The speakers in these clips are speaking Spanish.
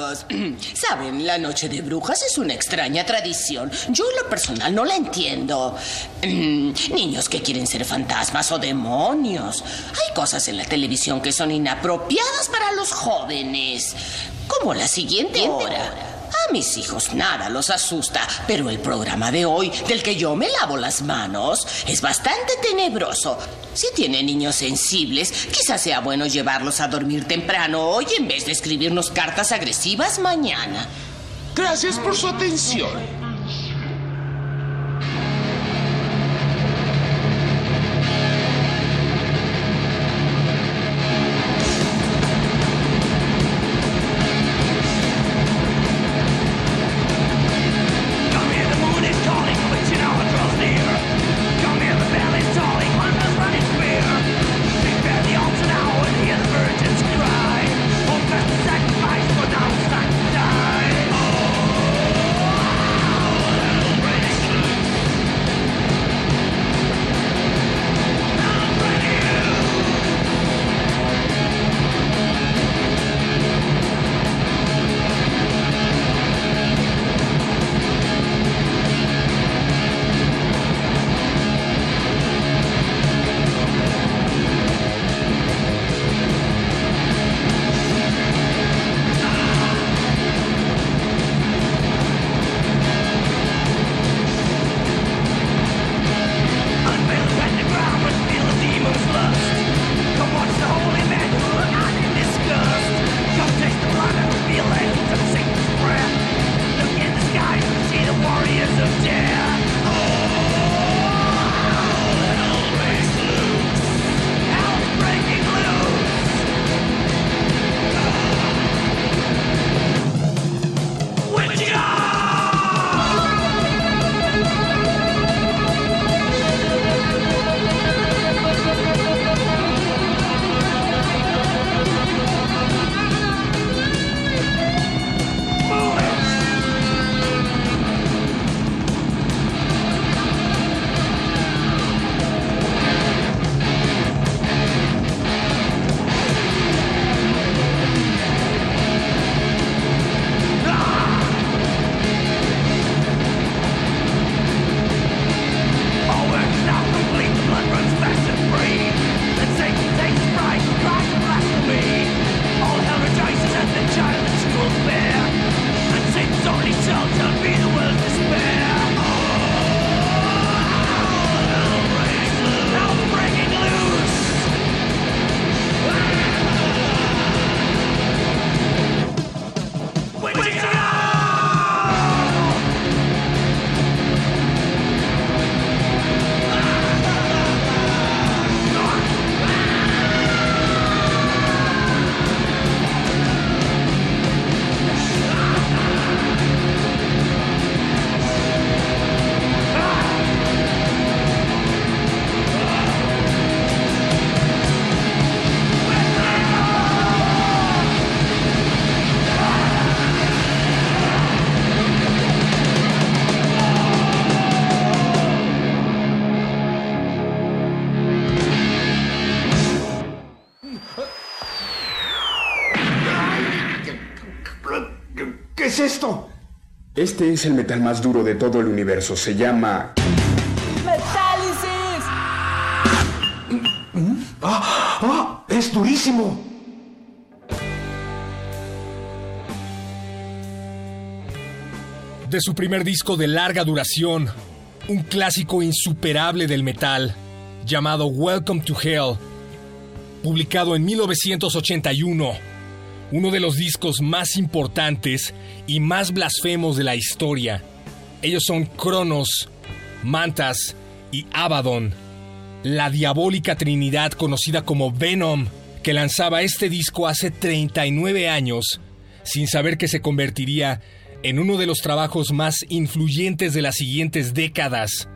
Saben, la noche de brujas es una extraña tradición. Yo en lo personal no la entiendo. Niños que quieren ser fantasmas o demonios. Hay cosas en la televisión que son inapropiadas para los jóvenes. Como la siguiente hora. A mis hijos nada los asusta, pero el programa de hoy, del que yo me lavo las manos, es bastante tenebroso. Si tienen niños sensibles, quizás sea bueno llevarlos a dormir temprano hoy en vez de escribirnos cartas agresivas mañana. Gracias por su atención. Este es el metal más duro de todo el universo. Se llama... ¡Metálisis! ¡Ah! ¡Ah! ¡Es durísimo! De su primer disco de larga duración, un clásico insuperable del metal, llamado Welcome to Hell, publicado en 1981, uno de los discos más importantes y más blasfemos de la historia. Ellos son Cronos, Mantas y Abaddon, la diabólica trinidad conocida como Venom, que lanzaba este disco hace 39 años, sin saber que se convertiría en uno de los trabajos más influyentes de las siguientes décadas.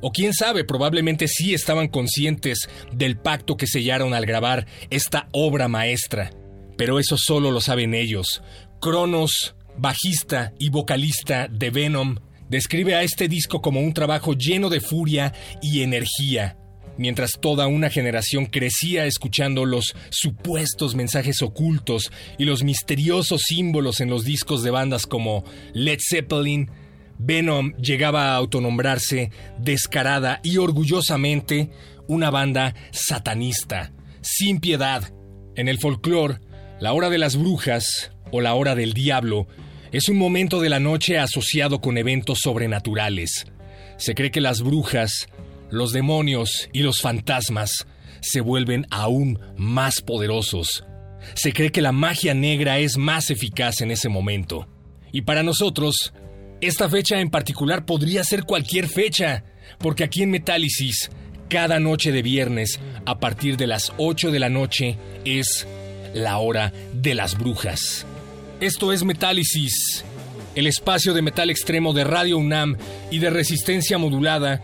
O quién sabe, probablemente sí estaban conscientes del pacto que sellaron al grabar esta obra maestra. Pero eso solo lo saben ellos. Cronos, bajista y vocalista de Venom, describe a este disco como un trabajo lleno de furia y energía, mientras toda una generación crecía escuchando los supuestos mensajes ocultos y los misteriosos símbolos en los discos de bandas como Led Zeppelin, Venom llegaba a autonombrarse descarada y orgullosamente una banda satanista, sin piedad. En el folclore, la hora de las brujas o la hora del diablo es un momento de la noche asociado con eventos sobrenaturales. Se cree que las brujas, los demonios y los fantasmas se vuelven aún más poderosos. Se cree que la magia negra es más eficaz en ese momento. Y para nosotros, esta fecha en particular podría ser cualquier fecha, porque aquí en Metálisis, cada noche de viernes, a partir de las 8 de la noche, es la hora de las brujas. Esto es Metálisis, el espacio de metal extremo de Radio UNAM y de resistencia modulada,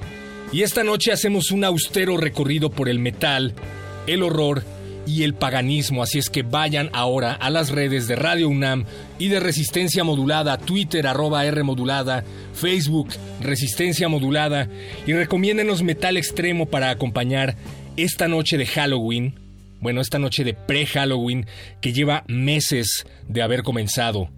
y esta noche hacemos un austero recorrido por el metal, el horror y el paganismo, así es que vayan ahora a las redes de Radio UNAM y de Resistencia Modulada, Twitter arroba R Modulada, Facebook Resistencia Modulada. Y recomiéndenos metal extremo para acompañar esta noche de Halloween, bueno, esta noche de pre-Halloween que lleva meses de haber comenzado.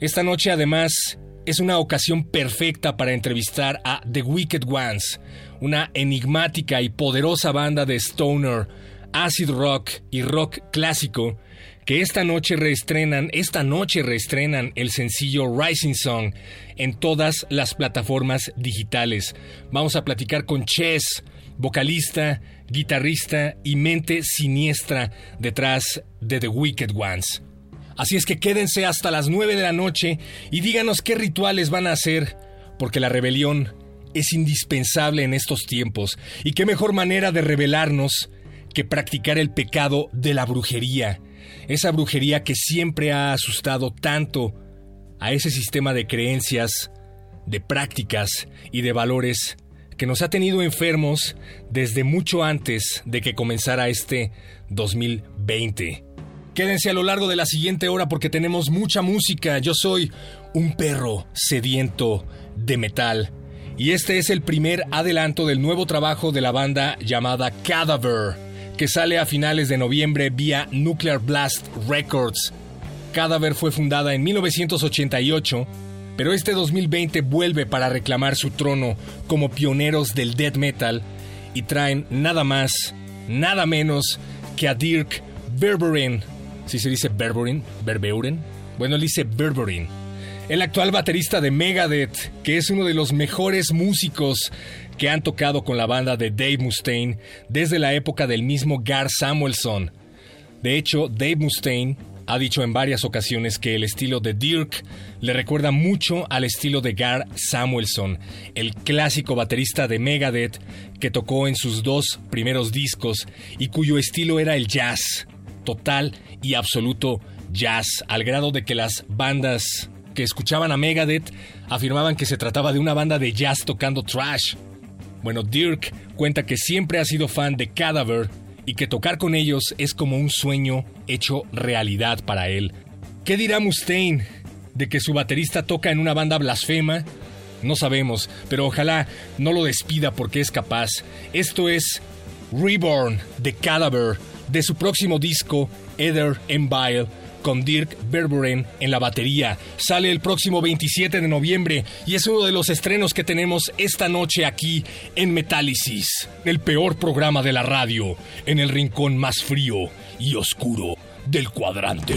Esta noche además es una ocasión perfecta para entrevistar a The Wicked Ones, una enigmática y poderosa banda de stoner, acid rock y rock clásico que esta noche reestrenan, esta noche reestrenan el sencillo Rising Song en todas las plataformas digitales. Vamos a platicar con Chess, vocalista, guitarrista y mente siniestra detrás de The Wicked Ones. Así es que quédense hasta las 9 de la noche y díganos qué rituales van a hacer, porque la rebelión es indispensable en estos tiempos y qué mejor manera de rebelarnos que practicar el pecado de la brujería, esa brujería que siempre ha asustado tanto a ese sistema de creencias, de prácticas y de valores que nos ha tenido enfermos desde mucho antes de que comenzara este 2020. Quédense a lo largo de la siguiente hora porque tenemos mucha música. Yo soy un perro sediento de metal. Y este es el primer adelanto del nuevo trabajo de la banda llamada Cadaver que sale a finales de noviembre vía Nuclear Blast Records. Cadaver fue fundada en 1988, pero este 2020 vuelve para reclamar su trono como pioneros del death metal y traen nada más, nada menos que a Dirk Berberin. Si se dice Berberin, Berbeuren. Bueno, él dice Berberin. El actual baterista de Megadeth, que es uno de los mejores músicos que han tocado con la banda de Dave Mustaine desde la época del mismo Gar Samuelson. De hecho, Dave Mustaine ha dicho en varias ocasiones que el estilo de Dirk le recuerda mucho al estilo de Gar Samuelson, el clásico baterista de Megadeth que tocó en sus dos primeros discos y cuyo estilo era el jazz, total y absoluto jazz, al grado de que las bandas que escuchaban a Megadeth afirmaban que se trataba de una banda de jazz tocando trash. Bueno, Dirk cuenta que siempre ha sido fan de Cadaver y que tocar con ellos es como un sueño hecho realidad para él. ¿Qué dirá Mustaine de que su baterista toca en una banda blasfema? No sabemos, pero ojalá no lo despida porque es capaz. Esto es Reborn de Cadaver, de su próximo disco, Ether and con Dirk Berberin en la batería. Sale el próximo 27 de noviembre y es uno de los estrenos que tenemos esta noche aquí en Metálisis, el peor programa de la radio, en el rincón más frío y oscuro del cuadrante.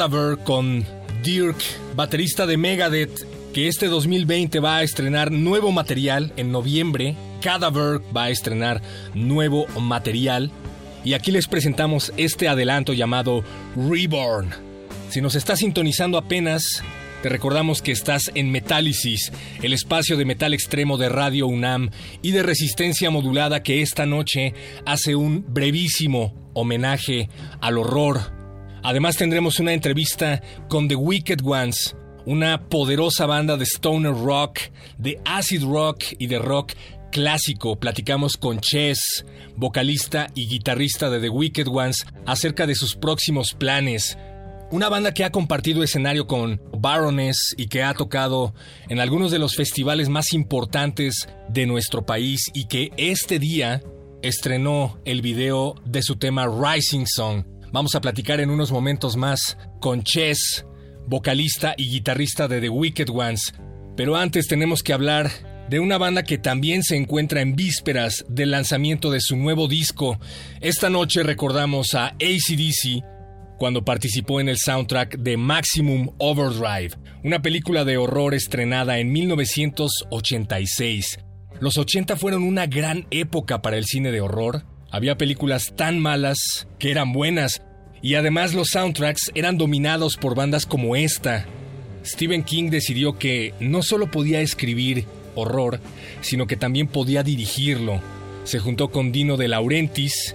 Cadaver con Dirk, baterista de Megadeth, que este 2020 va a estrenar nuevo material en noviembre. Cadaver va a estrenar nuevo material. Y aquí les presentamos este adelanto llamado Reborn. Si nos estás sintonizando apenas, te recordamos que estás en Metálisis, el espacio de metal extremo de Radio UNAM y de resistencia modulada que esta noche hace un brevísimo homenaje al horror. Además tendremos una entrevista con The Wicked Ones, una poderosa banda de stoner rock, de acid rock y de rock clásico. Platicamos con Chess, vocalista y guitarrista de The Wicked Ones, acerca de sus próximos planes. Una banda que ha compartido escenario con Baroness y que ha tocado en algunos de los festivales más importantes de nuestro país y que este día estrenó el video de su tema Rising Song. Vamos a platicar en unos momentos más con Chess, vocalista y guitarrista de The Wicked Ones. Pero antes tenemos que hablar de una banda que también se encuentra en vísperas del lanzamiento de su nuevo disco. Esta noche recordamos a ACDC cuando participó en el soundtrack de Maximum Overdrive, una película de horror estrenada en 1986. Los 80 fueron una gran época para el cine de horror. Había películas tan malas que eran buenas, y además los soundtracks eran dominados por bandas como esta. Stephen King decidió que no solo podía escribir horror, sino que también podía dirigirlo. Se juntó con Dino de Laurentiis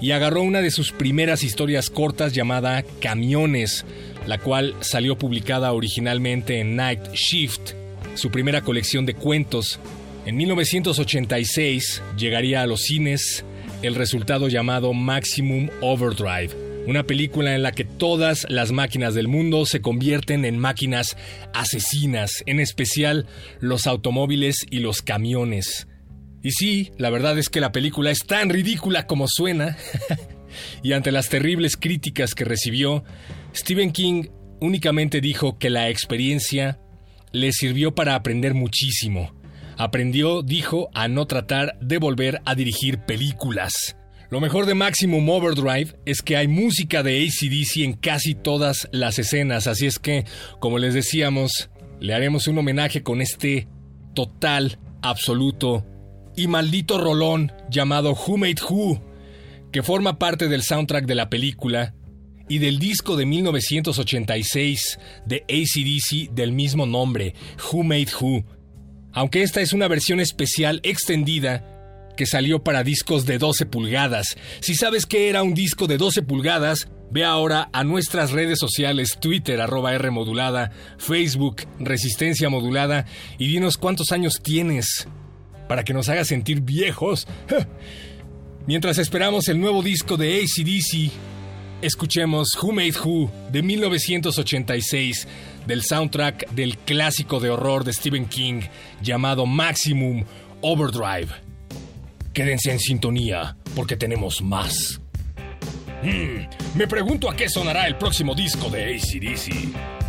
y agarró una de sus primeras historias cortas llamada Camiones, la cual salió publicada originalmente en Night Shift, su primera colección de cuentos. En 1986 llegaría a los cines el resultado llamado Maximum Overdrive, una película en la que todas las máquinas del mundo se convierten en máquinas asesinas, en especial los automóviles y los camiones. Y sí, la verdad es que la película es tan ridícula como suena. y ante las terribles críticas que recibió, Stephen King únicamente dijo que la experiencia le sirvió para aprender muchísimo aprendió, dijo, a no tratar de volver a dirigir películas. Lo mejor de Maximum Overdrive es que hay música de ACDC en casi todas las escenas, así es que, como les decíamos, le haremos un homenaje con este total, absoluto y maldito rolón llamado Who Made Who, que forma parte del soundtrack de la película y del disco de 1986 de ACDC del mismo nombre, Who Made Who, aunque esta es una versión especial extendida que salió para discos de 12 pulgadas. Si sabes que era un disco de 12 pulgadas, ve ahora a nuestras redes sociales, Twitter, arroba R modulada, Facebook, Resistencia modulada, y dinos cuántos años tienes, para que nos haga sentir viejos. Mientras esperamos el nuevo disco de ACDC, escuchemos Who Made Who de 1986 del soundtrack del clásico de horror de Stephen King llamado Maximum Overdrive. Quédense en sintonía porque tenemos más. Hmm, me pregunto a qué sonará el próximo disco de ACDC.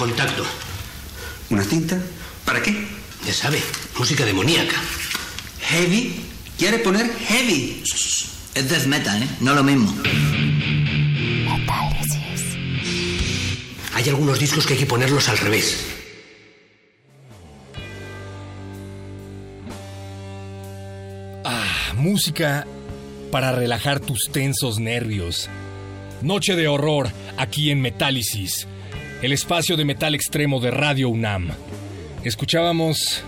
Contacto. ¿Una cinta? ¿Para qué? Ya sabe, música demoníaca. ¿Heavy? ¿Quiere poner heavy? Es death metal, ¿eh? No lo mismo. Metálisis. Hay algunos discos que hay que ponerlos al revés. Ah, música para relajar tus tensos nervios. Noche de horror aquí en Metálisis, el espacio de metal extremo de Radio UNAM. Escuchábamos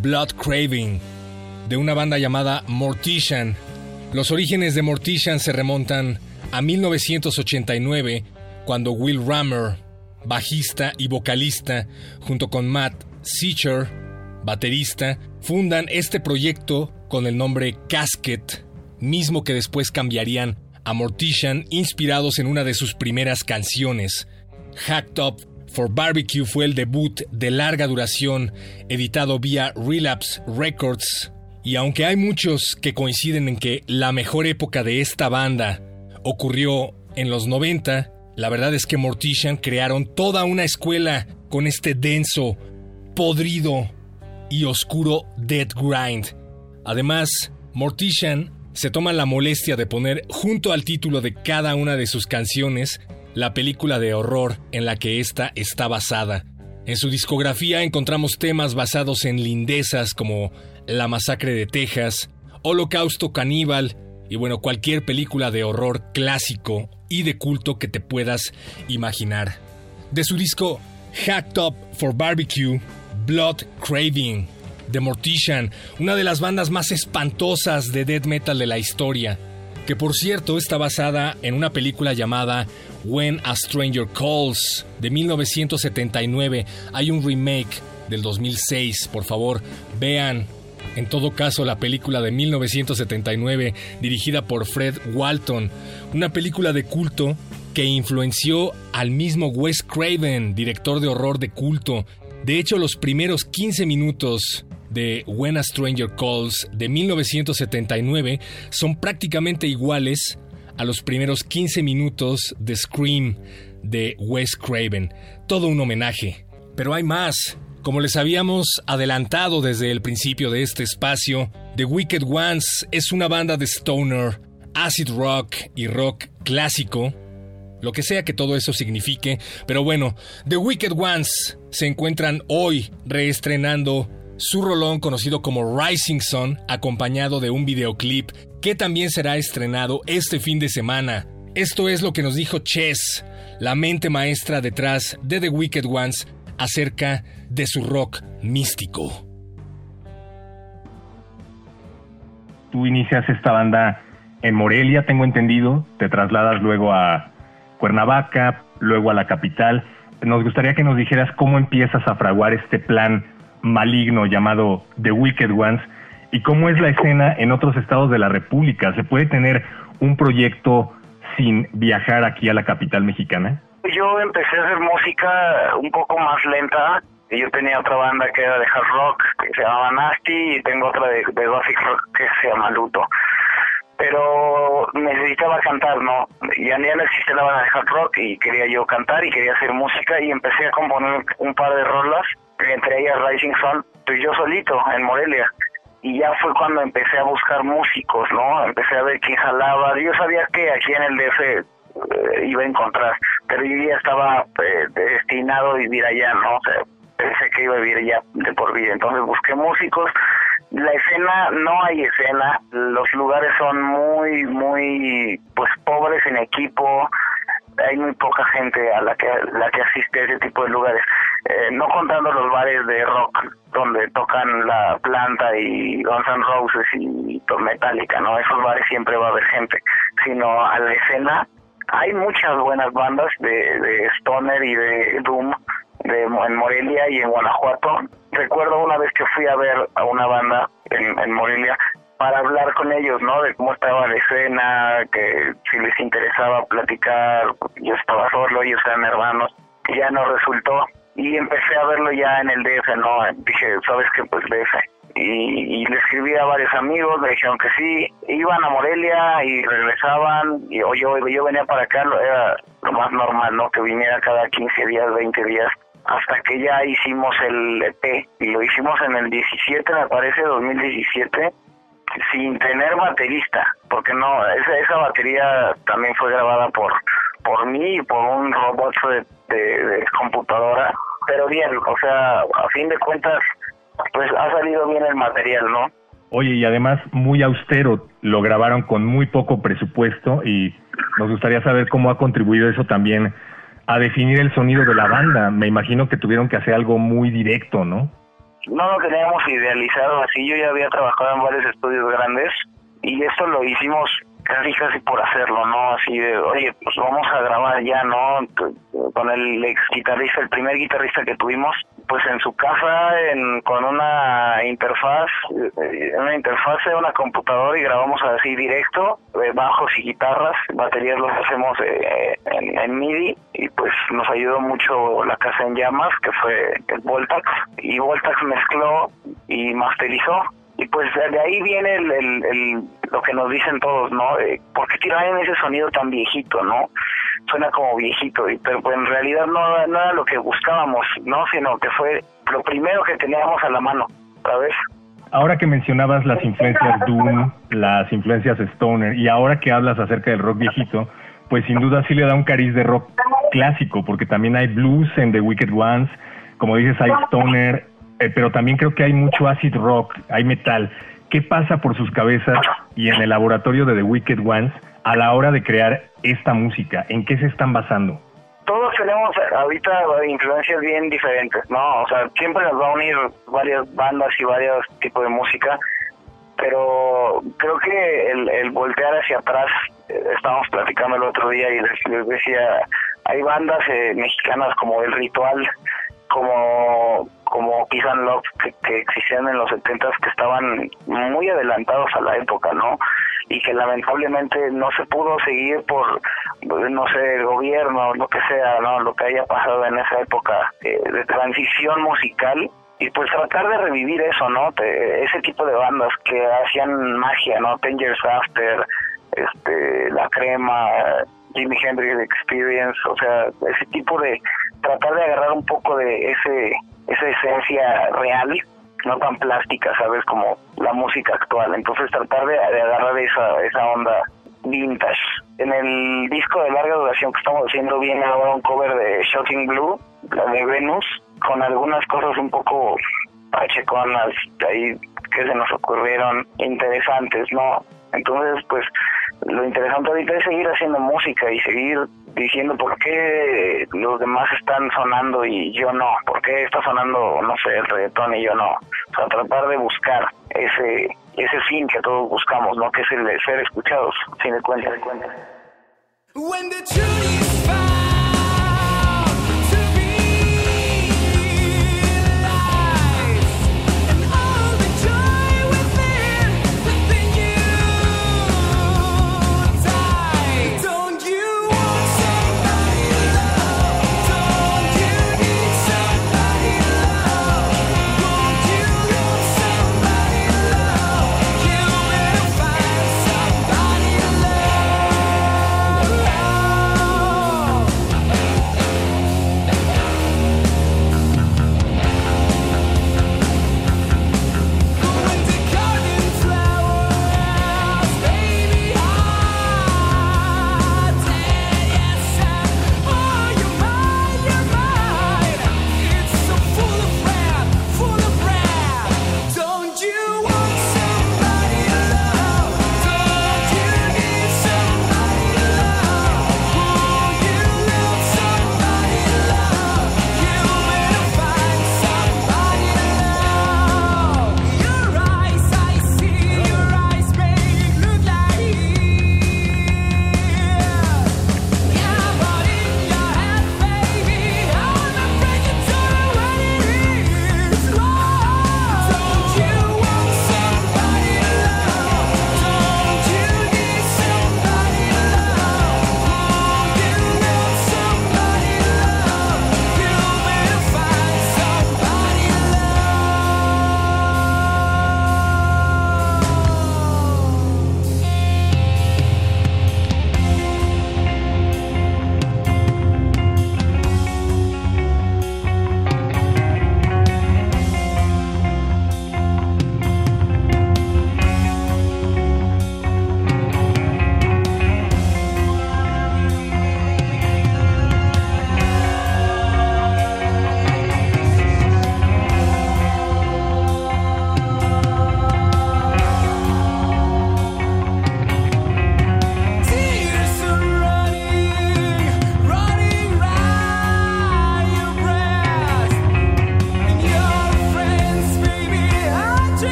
Blood Craving de una banda llamada Mortician. Los orígenes de Mortician se remontan a 1989, cuando Will Rammer, bajista y vocalista, junto con Matt Seacher, baterista, fundan este proyecto con el nombre Casket, mismo que después cambiarían a Mortician, inspirados en una de sus primeras canciones. Hacked Up for Barbecue fue el debut de larga duración, editado vía Relapse Records. Y aunque hay muchos que coinciden en que la mejor época de esta banda ocurrió en los 90, la verdad es que Mortician crearon toda una escuela con este denso, podrido y oscuro Dead Grind. Además, Mortician se toma la molestia de poner junto al título de cada una de sus canciones la película de horror en la que ésta está basada. En su discografía encontramos temas basados en lindezas como La Masacre de Texas, Holocausto Caníbal y bueno, cualquier película de horror clásico y de culto que te puedas imaginar. De su disco Hacked Up for Barbecue, Blood Craving, de Mortician, una de las bandas más espantosas de death metal de la historia, que por cierto está basada en una película llamada When a Stranger Calls de 1979. Hay un remake del 2006, por favor, vean en todo caso la película de 1979 dirigida por Fred Walton, una película de culto que influenció al mismo Wes Craven, director de horror de culto. De hecho, los primeros 15 minutos de When a Stranger Calls de 1979 son prácticamente iguales a los primeros 15 minutos de Scream de Wes Craven. Todo un homenaje. Pero hay más. Como les habíamos adelantado desde el principio de este espacio, The Wicked Ones es una banda de stoner, acid rock y rock clásico, lo que sea que todo eso signifique, pero bueno, The Wicked Ones se encuentran hoy reestrenando su rolón conocido como Rising Sun, acompañado de un videoclip que también será estrenado este fin de semana. Esto es lo que nos dijo Chess, la mente maestra detrás de The Wicked Ones, acerca de su rock místico. Tú inicias esta banda en Morelia, tengo entendido, te trasladas luego a Cuernavaca, luego a la capital. Nos gustaría que nos dijeras cómo empiezas a fraguar este plan maligno llamado The Wicked Ones y cómo es la escena en otros estados de la República. ¿Se puede tener un proyecto sin viajar aquí a la capital mexicana? Yo empecé a hacer música un poco más lenta. Yo tenía otra banda que era de hard rock, que se llamaba Nasty, y tengo otra de, de gothic rock que se llama Luto. Pero necesitaba cantar, ¿no? Ya, ya no existe la banda de hard rock y quería yo cantar y quería hacer música y empecé a componer un par de rolas, entre ellas Rising Sun, pues yo solito en Morelia y ya fue cuando empecé a buscar músicos, ¿no? Empecé a ver quién jalaba. Yo sabía que aquí en el DF eh, iba a encontrar, pero yo ya estaba eh, destinado a vivir allá, ¿no? Pensé que iba a vivir allá de por vida. Entonces busqué músicos. La escena, no hay escena. Los lugares son muy, muy, pues pobres en equipo hay muy poca gente a la que la que asiste a ese tipo de lugares. Eh, no contando los bares de rock donde tocan la planta y Guns N' Roses y Metallica no esos bares siempre va a haber gente sino a la escena hay muchas buenas bandas de, de stoner y de doom de, en Morelia y en Guanajuato. Recuerdo una vez que fui a ver a una banda en, en Morelia para hablar con ellos, ¿no? De cómo estaba la escena, que si les interesaba platicar, yo estaba solo, ellos eran hermanos, y ya no resultó. Y empecé a verlo ya en el DF, ¿no? Dije, ¿sabes qué? Pues DF. Y, y, le escribí a varios amigos, me dijeron que sí, iban a Morelia y regresaban, y, o yo, yo venía para acá, era lo más normal, ¿no? Que viniera cada 15 días, 20 días, hasta que ya hicimos el EP, y lo hicimos en el 17, me parece, 2017, sin tener baterista, porque no, esa, esa batería también fue grabada por por mí y por un robot de, de, computadora, pero bien, o sea, a fin de cuentas, pues ha salido bien el material, ¿no? Oye, y además muy austero, lo grabaron con muy poco presupuesto y nos gustaría saber cómo ha contribuido eso también a definir el sonido de la banda. Me imagino que tuvieron que hacer algo muy directo, ¿no? No lo teníamos idealizado así. Yo ya había trabajado en varios estudios grandes y esto lo hicimos casi casi por hacerlo, ¿no? Así de, oye, pues vamos a grabar ya, ¿no? Con el ex guitarrista, el primer guitarrista que tuvimos, pues en su casa, en, con una interfaz, eh, una interfaz de una computadora y grabamos así directo, eh, bajos y guitarras, baterías los hacemos eh, en, en, MIDI y pues nos ayudó mucho la casa en llamas, que fue el Voltax, y Voltax mezcló y masterizó y pues de ahí viene el, el, lo que nos dicen todos, ¿no? Eh, ¿Por qué tiraban ese sonido tan viejito, no? Suena como viejito, pero pues en realidad no, no era lo que buscábamos, ¿no? Sino que fue lo primero que teníamos a la mano, ¿sabes? Ahora que mencionabas las influencias Doom, las influencias Stoner, y ahora que hablas acerca del rock viejito, pues sin duda sí le da un cariz de rock clásico, porque también hay blues en The Wicked Ones, como dices, hay Stoner, eh, pero también creo que hay mucho acid rock, hay metal. ¿Qué pasa por sus cabezas y en el laboratorio de The Wicked Ones a la hora de crear esta música? ¿En qué se están basando? todos tenemos ahorita influencias bien diferentes, ¿no? O sea, siempre nos va a unir varias bandas y varios tipos de música, pero creo que el, el voltear hacia atrás, eh, estábamos platicando el otro día y les, les decía, hay bandas eh, mexicanas como El Ritual, como como Peace and Love que, que existían en los 70 que estaban muy adelantados a la época, ¿no? Y que lamentablemente no se pudo seguir por, no sé, el gobierno, lo que sea, ¿no? Lo que haya pasado en esa época eh, de transición musical y pues tratar de revivir eso, ¿no? Te- ese tipo de bandas que hacían magia, ¿no? Ten Years After, este, La Crema, Jimi Hendrix Experience, o sea, ese tipo de tratar de agarrar un poco de ese esa esencia real, no tan plástica, ¿sabes? Como la música actual. Entonces tratar de, de agarrar esa, esa onda vintage. En el disco de larga duración que estamos haciendo viene ahora un cover de Shocking Blue, la de Venus, con algunas cosas un poco pacheconas ahí que se nos ocurrieron interesantes, ¿no? Entonces, pues lo interesante ahorita es seguir haciendo música y seguir diciendo por qué los demás están sonando y yo no, por qué está sonando, no sé, el reggaetón y yo no. O sea, tratar de buscar ese ese fin que todos buscamos, ¿no? Que es el de ser escuchados, sin de cuenta. When the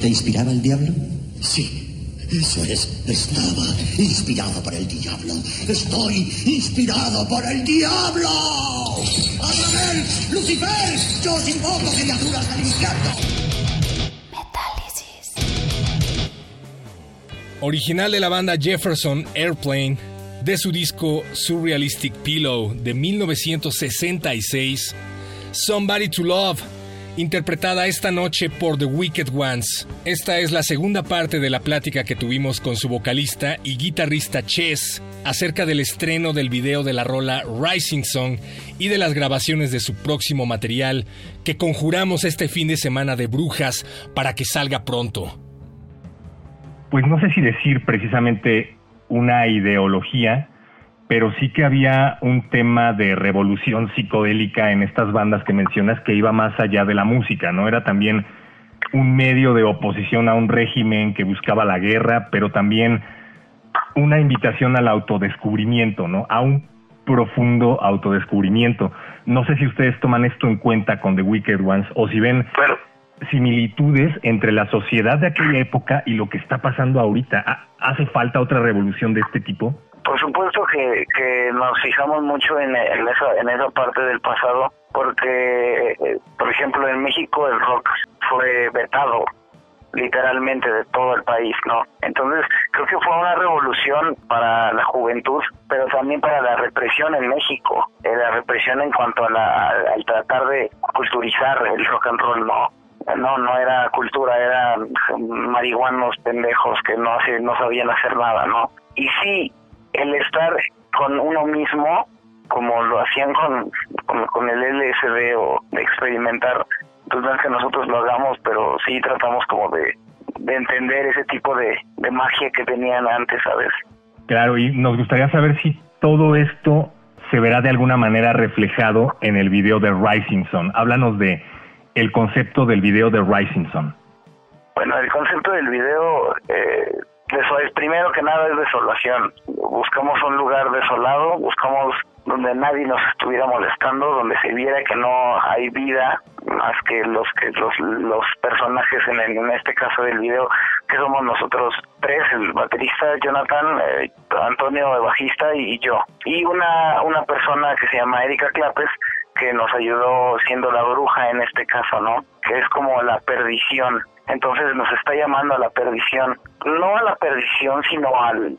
te inspiraba el diablo? Sí. Eso es, estaba inspirado por el diablo. Estoy inspirado por el diablo. ¡Azrael! ¡Lucifer! Yo os invoco criaturas del infierno. Original de la banda Jefferson Airplane, de su disco Surrealistic Pillow de 1966, Somebody to Love, interpretada esta noche por The Wicked Ones. Esta es la segunda parte de la plática que tuvimos con su vocalista y guitarrista Chess acerca del estreno del video de la rola Rising Song y de las grabaciones de su próximo material que conjuramos este fin de semana de brujas para que salga pronto. Pues no sé si decir precisamente una ideología, pero sí que había un tema de revolución psicodélica en estas bandas que mencionas que iba más allá de la música, ¿no? Era también un medio de oposición a un régimen que buscaba la guerra, pero también una invitación al autodescubrimiento, ¿no? A un profundo autodescubrimiento. No sé si ustedes toman esto en cuenta con The Wicked Ones o si ven similitudes entre la sociedad de aquella época y lo que está pasando ahorita. ¿Ha- ¿Hace falta otra revolución de este tipo? Por supuesto que, que nos fijamos mucho en, en esa en esa parte del pasado porque, eh, por ejemplo, en México el rock fue vetado literalmente de todo el país, ¿no? Entonces creo que fue una revolución para la juventud, pero también para la represión en México, eh, la represión en cuanto a la, al tratar de culturizar el rock and roll, ¿no? No, no era cultura, eran marihuanos pendejos que no, no sabían hacer nada, ¿no? Y sí, el estar con uno mismo, como lo hacían con, con, con el LSD o de experimentar, pues no es que nosotros lo hagamos, pero sí tratamos como de, de entender ese tipo de, de magia que tenían antes, ¿sabes? Claro, y nos gustaría saber si todo esto se verá de alguna manera reflejado en el video de Rising Sun. Háblanos de el concepto del video de Rising Sun. Bueno, el concepto del video, eh, eso es primero que nada es desolación. Buscamos un lugar desolado, buscamos donde nadie nos estuviera molestando, donde se viera que no hay vida más que los que los, los personajes en, el- en este caso del video, que somos nosotros tres, el baterista Jonathan, eh, Antonio el bajista y yo. Y una, una persona que se llama Erika Clapes, que nos ayudó siendo la bruja en este caso, ¿no? Que es como la perdición. Entonces nos está llamando a la perdición. No a la perdición, sino al,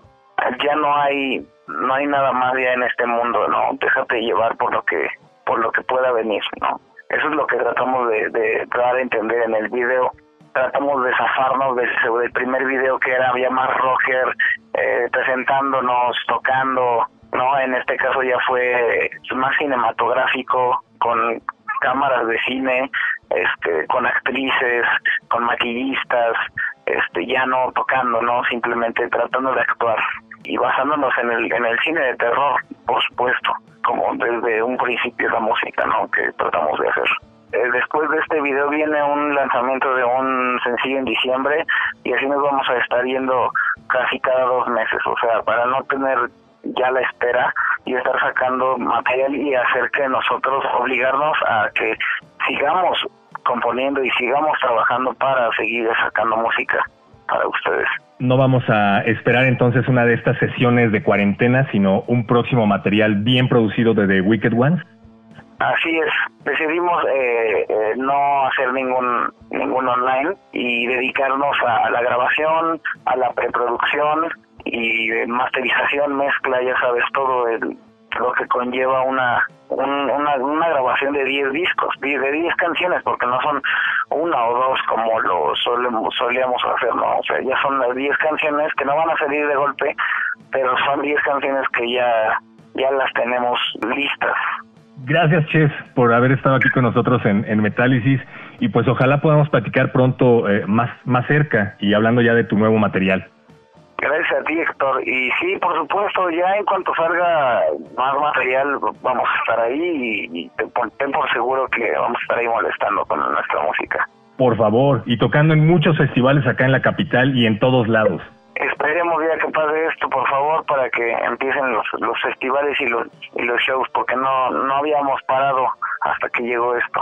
ya no hay no hay nada más ya en este mundo, ¿no? Déjate llevar por lo que por lo que pueda venir, ¿no? Eso es lo que tratamos de, de dar a entender en el video. Tratamos de zafarnos de ese- del primer video que era ya más rocker, eh, presentándonos, tocando, ¿no? En este caso ya fue más cinematográfico, con cámaras de cine, este, con actrices, con maquillistas, este, ya no tocando, ¿no? Simplemente tratando de actuar y basándonos en el, en el cine de terror, por supuesto, como desde un principio la música, ¿no? Que tratamos de hacer. Eh, después de este video viene un lanzamiento de un sencillo en diciembre y así nos vamos a estar yendo casi cada dos meses, o sea, para no tener ya la espera y estar sacando material y hacer que nosotros obligarnos a que sigamos componiendo y sigamos trabajando para seguir sacando música para ustedes. No vamos a esperar entonces una de estas sesiones de cuarentena, sino un próximo material bien producido de The Wicked Ones. Así es, decidimos eh, eh, no hacer ningún ningún online y dedicarnos a, la grabación, a la preproducción y masterización, mezcla, ya sabes, todo el, lo que conlleva una, un- una una grabación de 10 discos, de de 10 canciones, porque no son una o dos como lo solemos, solíamos hacer, ¿no? O sea, ya son las 10 canciones que no van a salir de golpe, pero son 10 canciones que ya, ya las tenemos listas. Gracias, Chess, por haber estado aquí con nosotros en, en Metálisis y pues ojalá podamos platicar pronto eh, más, más cerca y hablando ya de tu nuevo material. Gracias a ti, Héctor. Y sí, por supuesto, ya en cuanto salga más material, vamos a estar ahí y, y ten, por- seguro que vamos a estar ahí molestando con nuestra música. Por favor, y tocando en muchos festivales acá en la capital y en todos lados. Esperemos ya que pase esto, por favor, para que empiecen los, los festivales y los, y los shows, porque no, no habíamos parado hasta que llegó esto.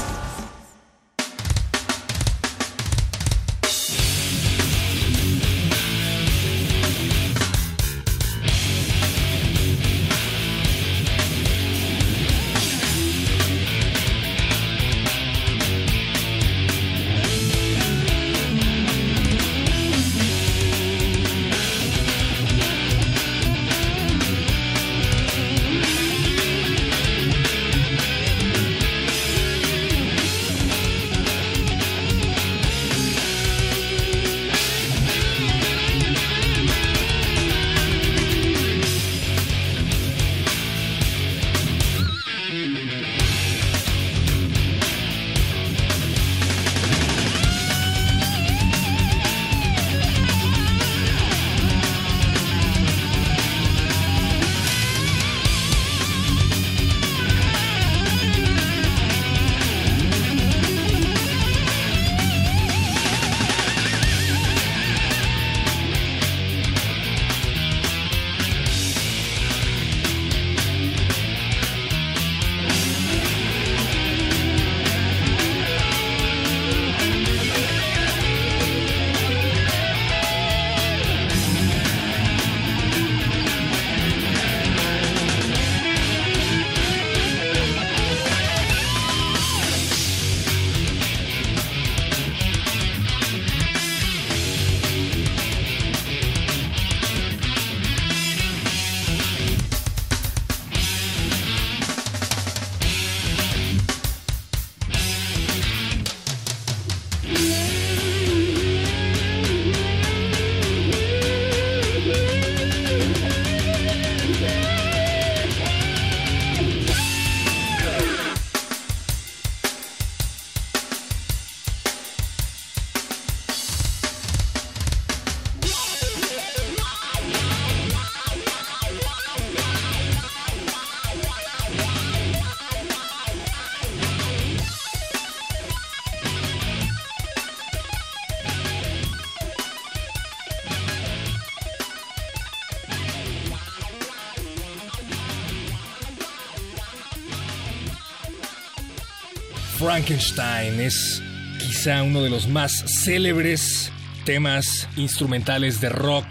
Frankenstein es quizá uno de los más célebres temas instrumentales de rock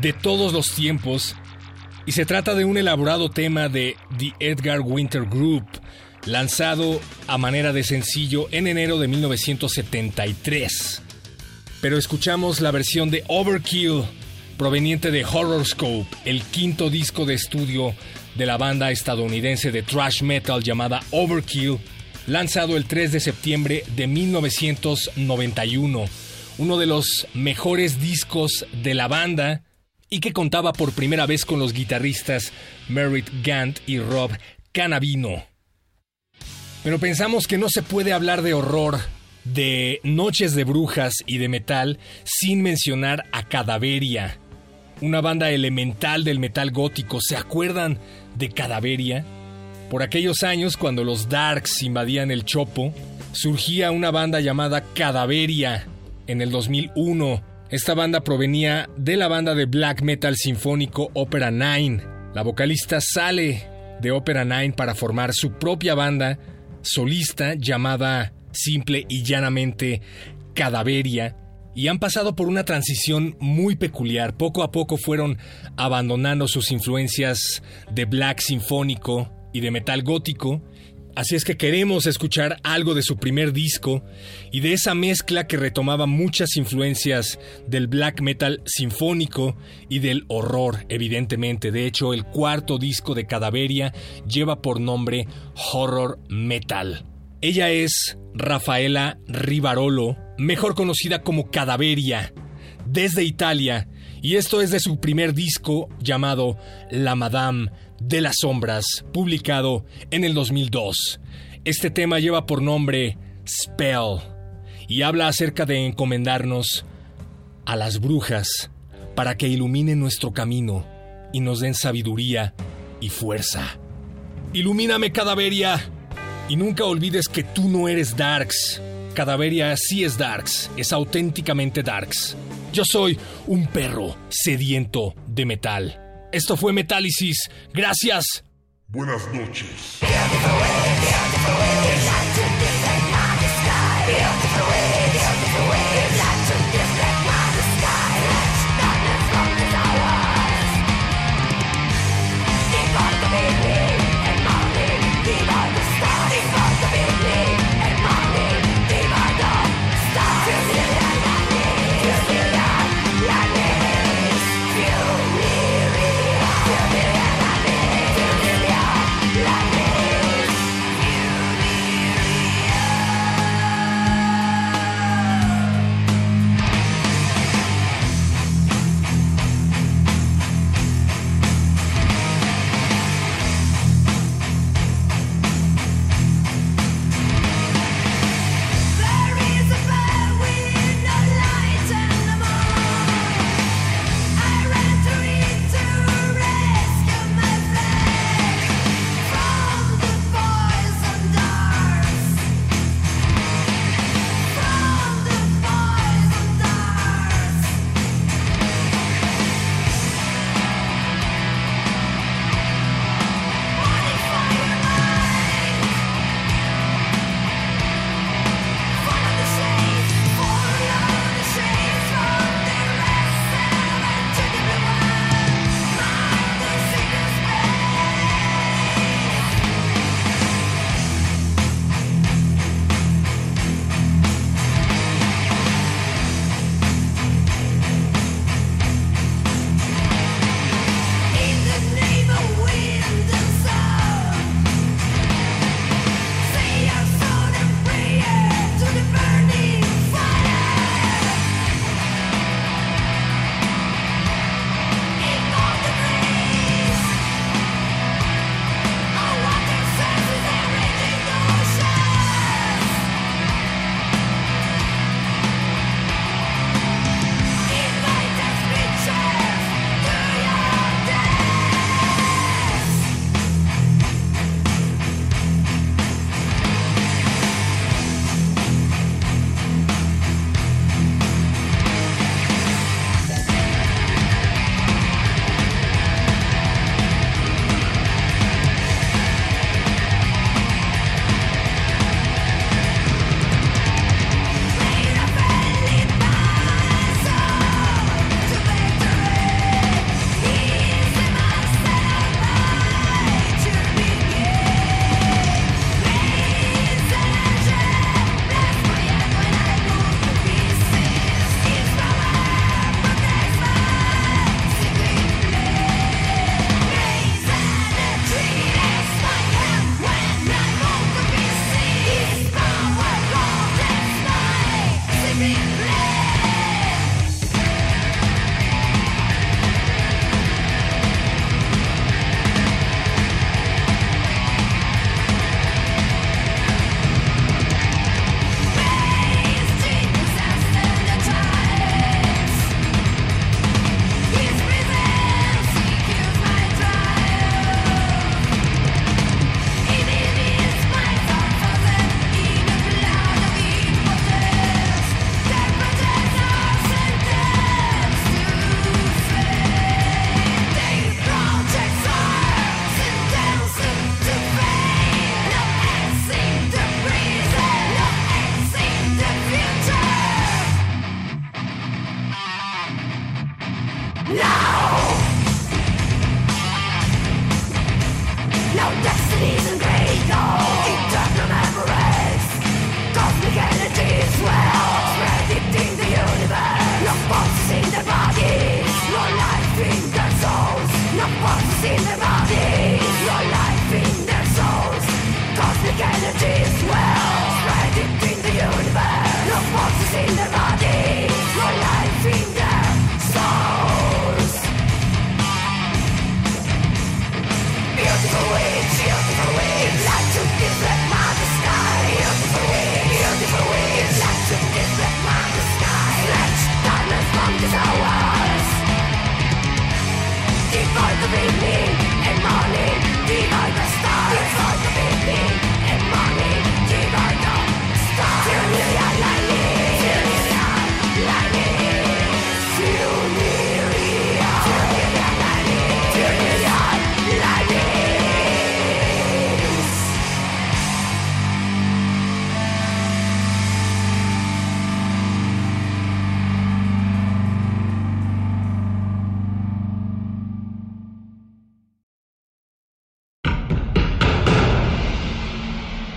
de todos los tiempos y se trata de un elaborado tema de The Edgar Winter Group lanzado a manera de sencillo en enero de 1973. Pero escuchamos la versión de Overkill proveniente de Horrorscope, el quinto disco de estudio de la banda estadounidense de thrash metal llamada Overkill, lanzado el 3 de septiembre de 1991, uno de los mejores discos de la banda y que contaba por primera vez con los guitarristas Merritt Gant y Rob Canavino. Pero pensamos que no se puede hablar de horror, de noches de brujas y de metal sin mencionar a Cadaveria. una banda elemental del metal gótico. ¿Se acuerdan de Cadaveria? Por aquellos años, cuando los Darks invadían el Chopo, surgía una banda llamada Cadaveria en el 2001. Esta banda provenía de la banda de black metal sinfónico Opera 9. La vocalista sale de Opera 9 para formar su propia banda solista llamada simple y llanamente Cadaveria y han pasado por una transición muy peculiar. Poco a poco fueron abandonando sus influencias de black sinfónico y de metal gótico. Así es que queremos escuchar algo de su primer disco y de esa mezcla que retomaba muchas influencias del black metal sinfónico y del horror, evidentemente. De hecho, el cuarto disco de Cadaveria lleva por nombre Horror Metal. Ella es Rafaela Rivarolo, mejor conocida como Cadaveria, desde Italia, y esto es de su primer disco llamado La Madame de las Sombras, publicado en el 2002. Este tema lleva por nombre Spell y habla acerca de encomendarnos a las brujas para que iluminen nuestro camino y nos den sabiduría y fuerza. Ilumíname, Cadaveria, y nunca olvides que tú no eres Darks. Cadaveria sí es Darks, es auténticamente Darks. Yo soy un perro sediento de metal. Esto fue Metálisis. Gracias. Buenas noches.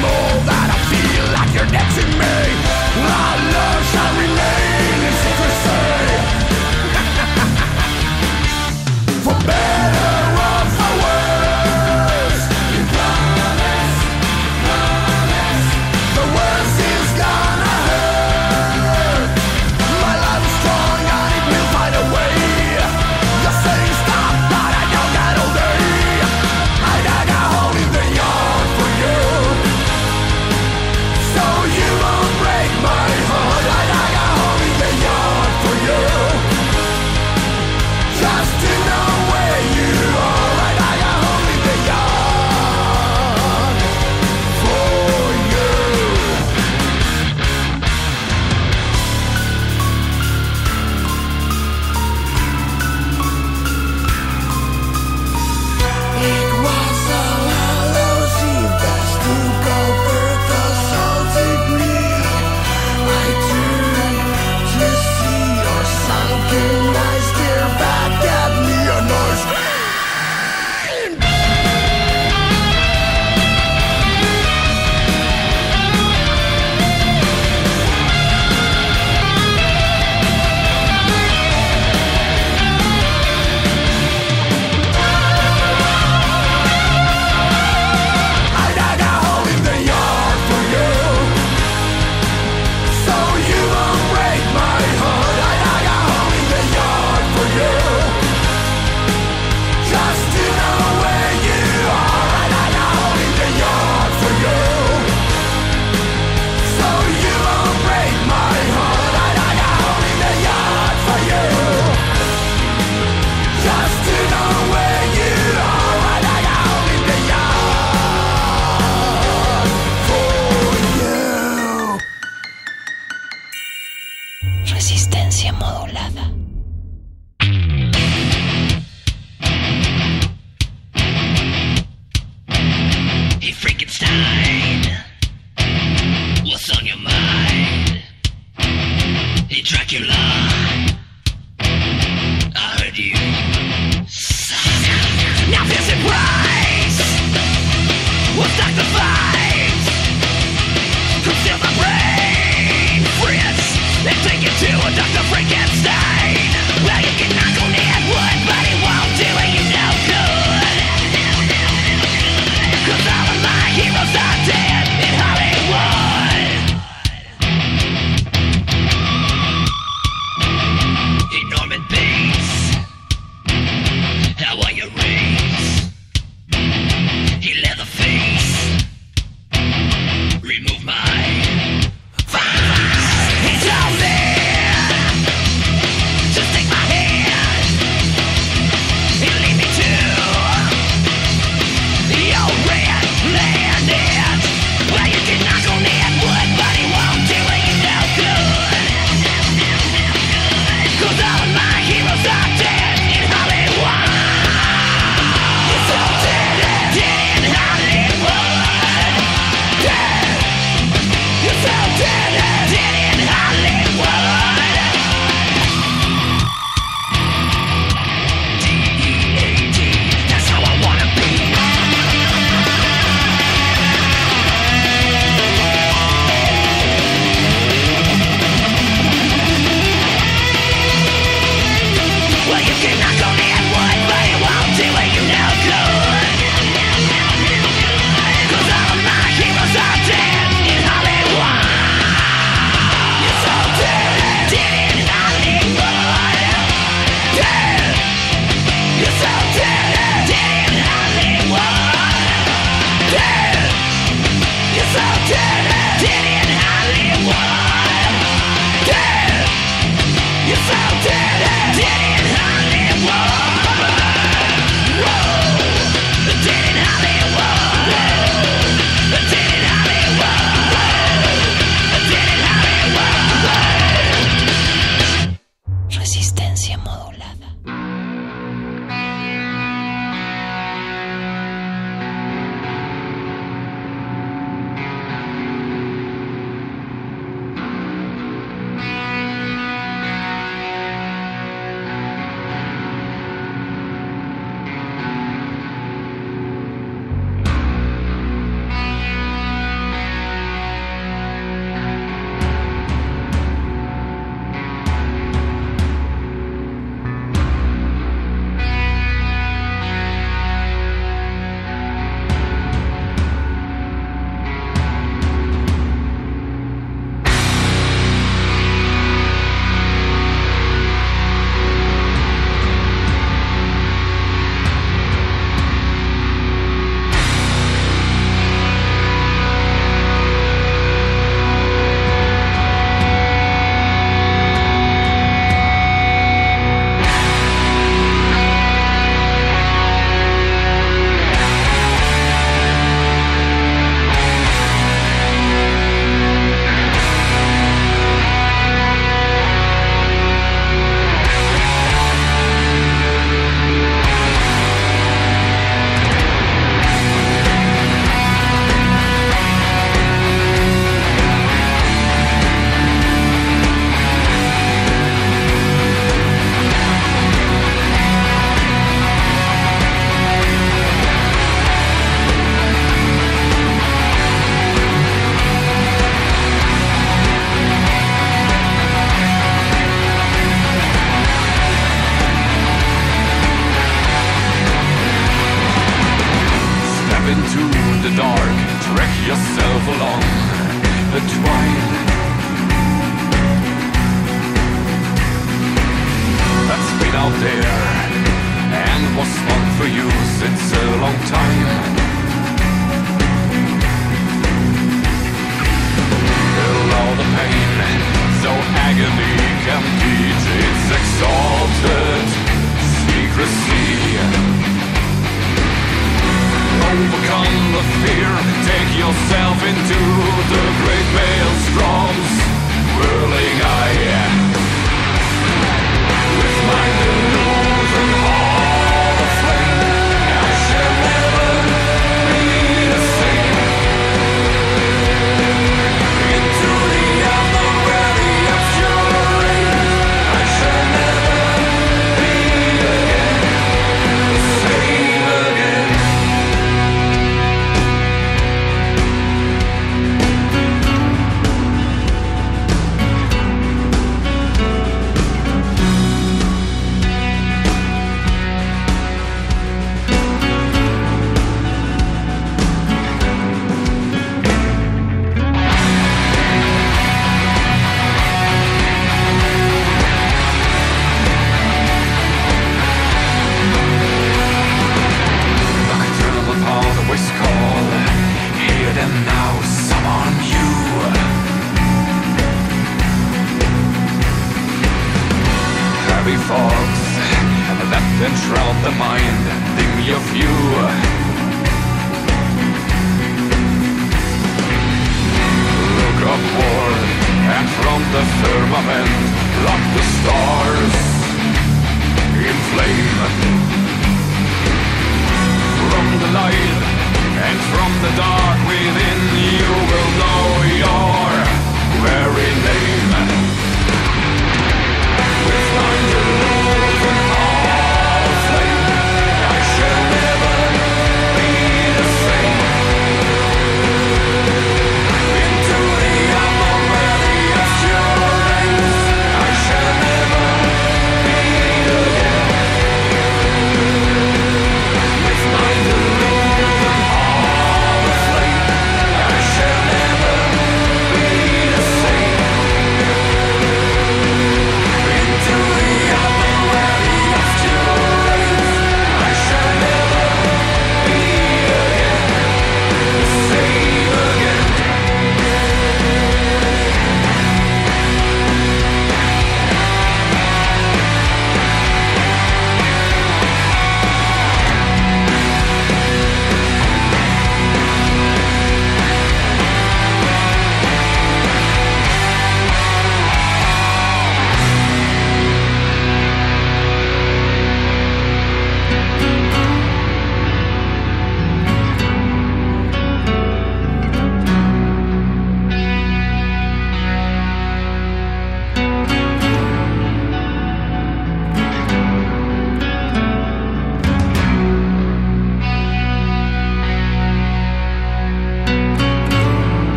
more that I feel like you're next to me. I